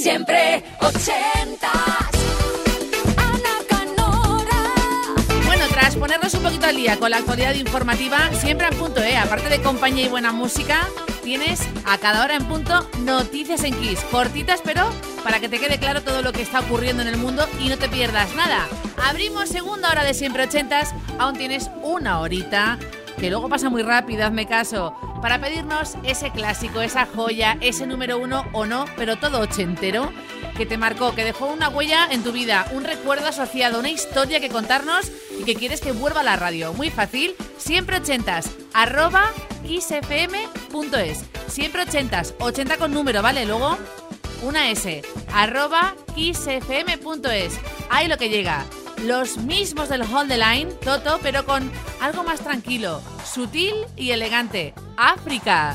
Siempre ochentas. Ana Canora. Bueno, tras ponernos un poquito al día con la actualidad informativa, siempre en punto, ¿eh? Aparte de compañía y buena música, tienes a cada hora en punto noticias en Kiss. Cortitas, pero para que te quede claro todo lo que está ocurriendo en el mundo y no te pierdas nada. Abrimos segunda hora de siempre ochentas. Aún tienes una horita que luego pasa muy rápido, hazme caso, para pedirnos ese clásico, esa joya, ese número uno o no, pero todo ochentero, que te marcó, que dejó una huella en tu vida, un recuerdo asociado, una historia que contarnos y que quieres que vuelva a la radio. Muy fácil, siempre ochentas, arroba isfm.es. Siempre ochentas, 80 con número, ¿vale? Luego una S, arroba isfm.es. Ahí lo que llega. Los mismos del Hold the Line, Toto, pero con algo más tranquilo, sutil y elegante. África.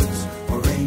or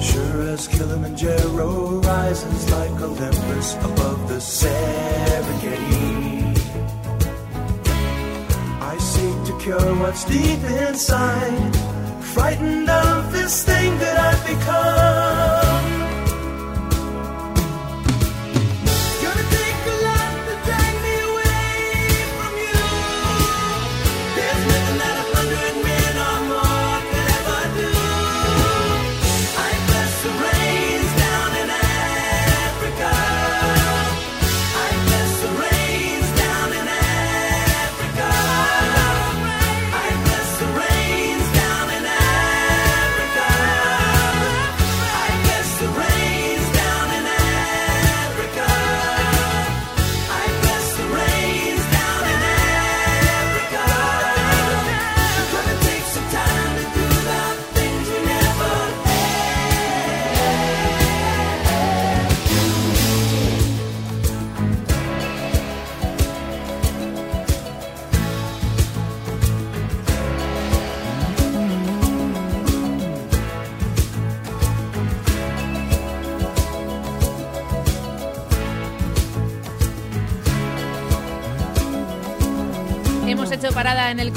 Sure as Kilimanjaro rises like Olympus above the Serengeti. I seek to cure what's deep inside, frightened of this thing that I've become.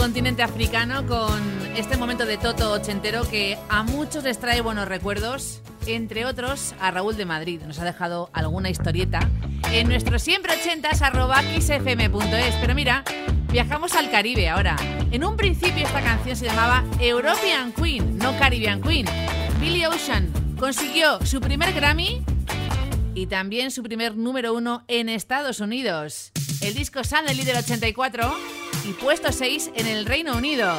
Continente africano con este momento de Toto ochentero que a muchos les trae buenos recuerdos, entre otros a Raúl de Madrid. Nos ha dejado alguna historieta en nuestro siempre ochentas arroba. Pero mira, viajamos al Caribe ahora. En un principio esta canción se llamaba European Queen, no Caribbean Queen. Billy Ocean consiguió su primer Grammy y también su primer número uno en Estados Unidos. El disco Suddenly del 84 y puesto 6 en el Reino Unido.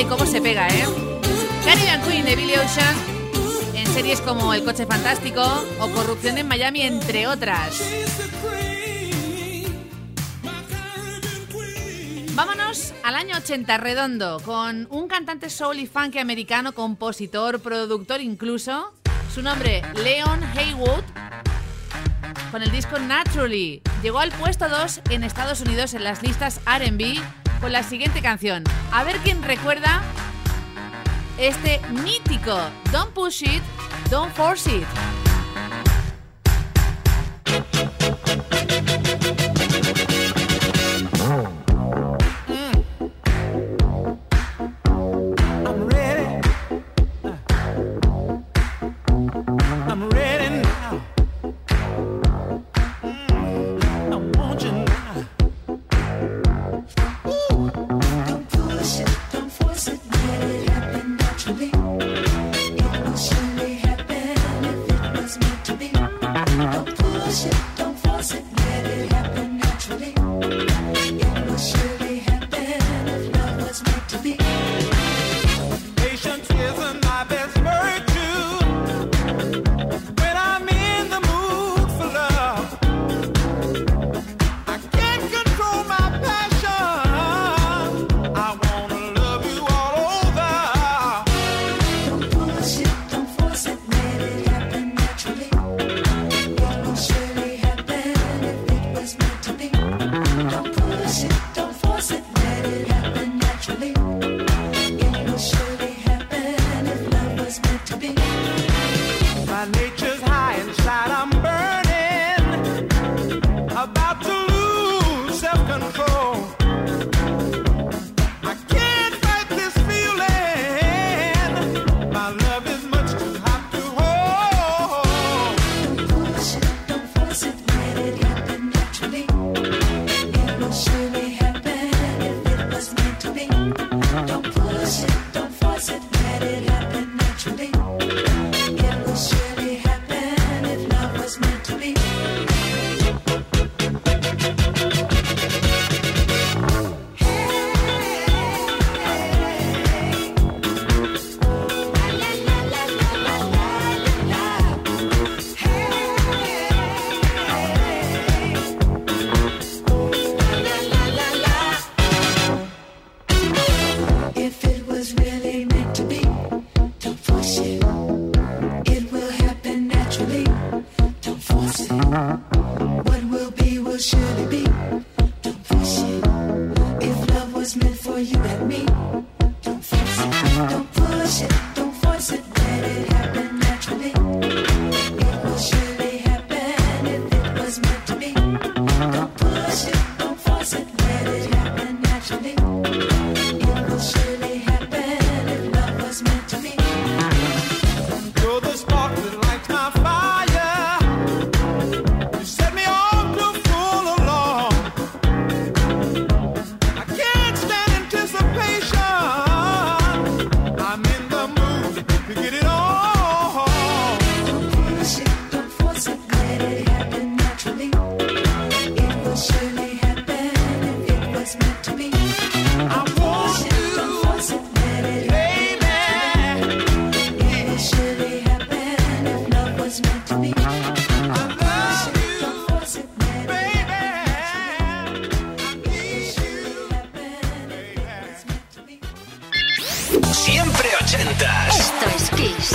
y cómo se pega, ¿eh? Caribbean Queen de Billy Ocean en series como El Coche Fantástico o Corrupción en Miami, entre otras. Vámonos al año 80 redondo con un cantante soul y funk americano, compositor, productor incluso. Su nombre, Leon Haywood. Con el disco Naturally. Llegó al puesto 2 en Estados Unidos en las listas RB con la siguiente canción. A ver quién recuerda este mítico Don't Push It, Don't Force It.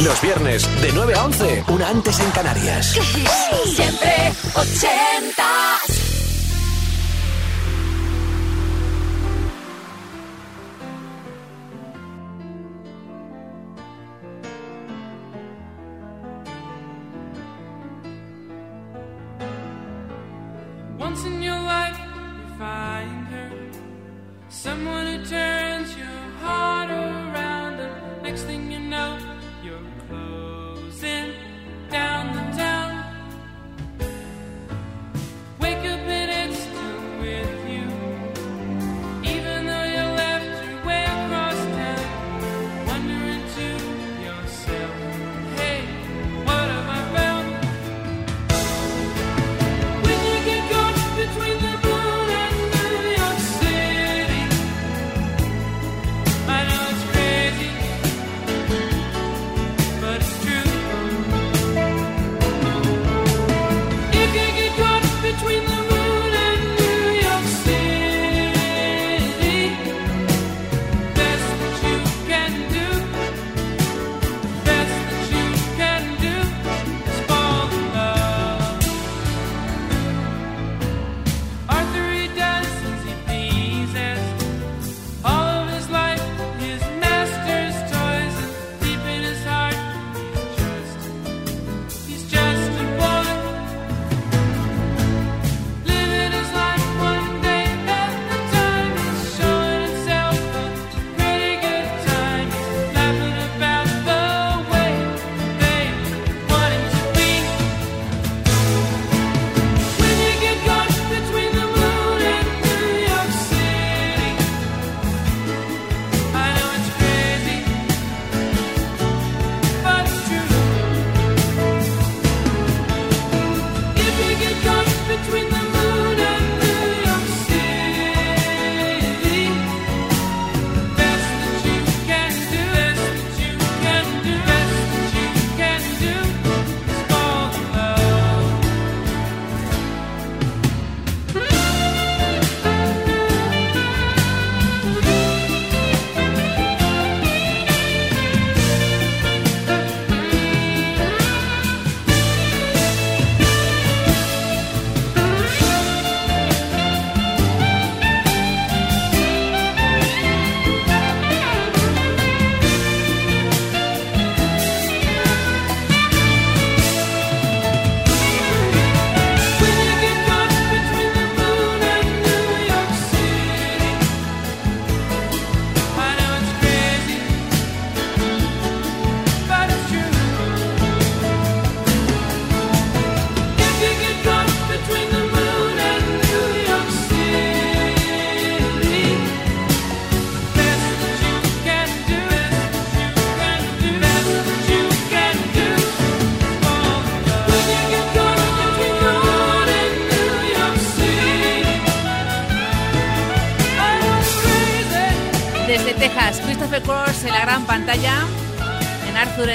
Los viernes de 9 a 11, una antes en Canarias. Siempre 80.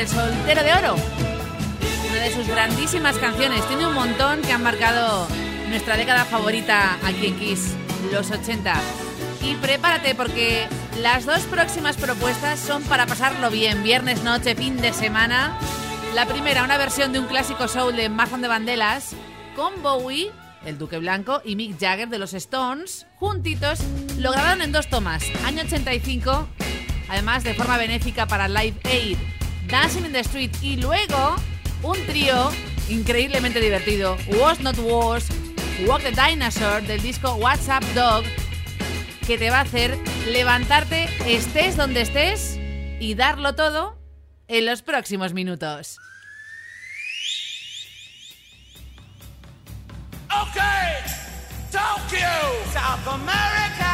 del Soltero de Oro. Una de sus grandísimas canciones. Tiene un montón que han marcado nuestra década favorita aquí en Kiss, los 80. Y prepárate porque las dos próximas propuestas son para pasarlo bien, viernes, noche, fin de semana. La primera, una versión de un clásico soul de Mazón de Bandelas con Bowie, el Duque Blanco y Mick Jagger de los Stones, juntitos, lo grabaron en dos tomas, año 85, además de forma benéfica para Live Aid. Dancing in the Street y luego un trío increíblemente divertido, Was Not Was, Walk the Dinosaur del disco What's Up Dog, que te va a hacer levantarte estés donde estés y darlo todo en los próximos minutos. Okay, Tokyo, South America.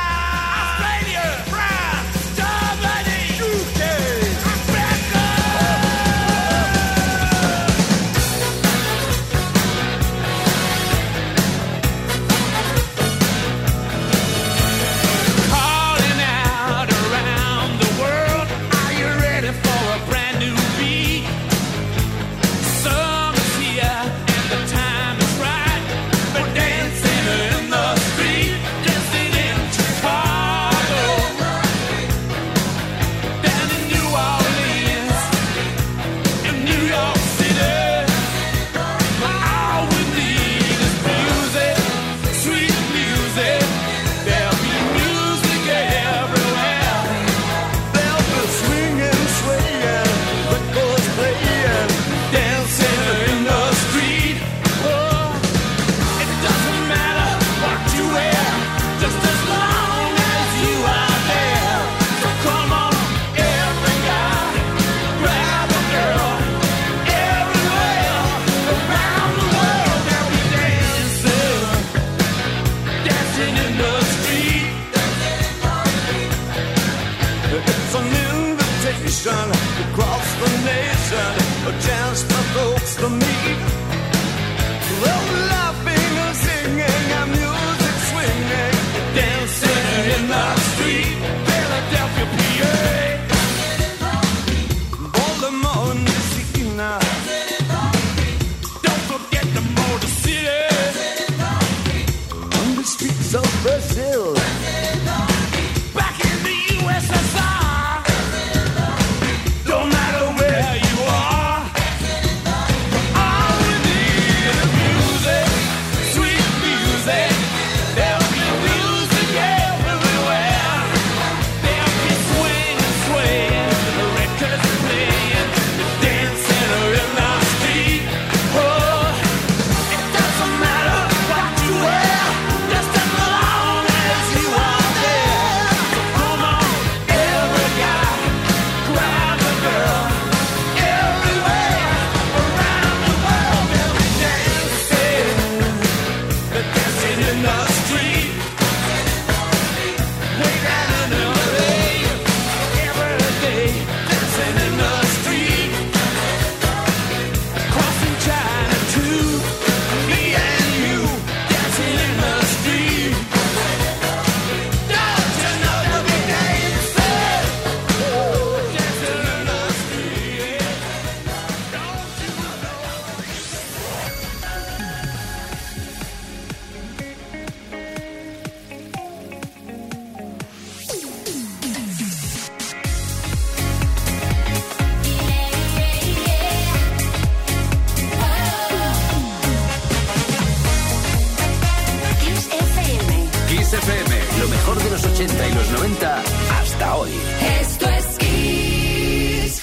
90 hasta hoy. Esto es Kiss.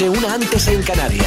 De 9 a 11 de la noche, una antes en Canarias.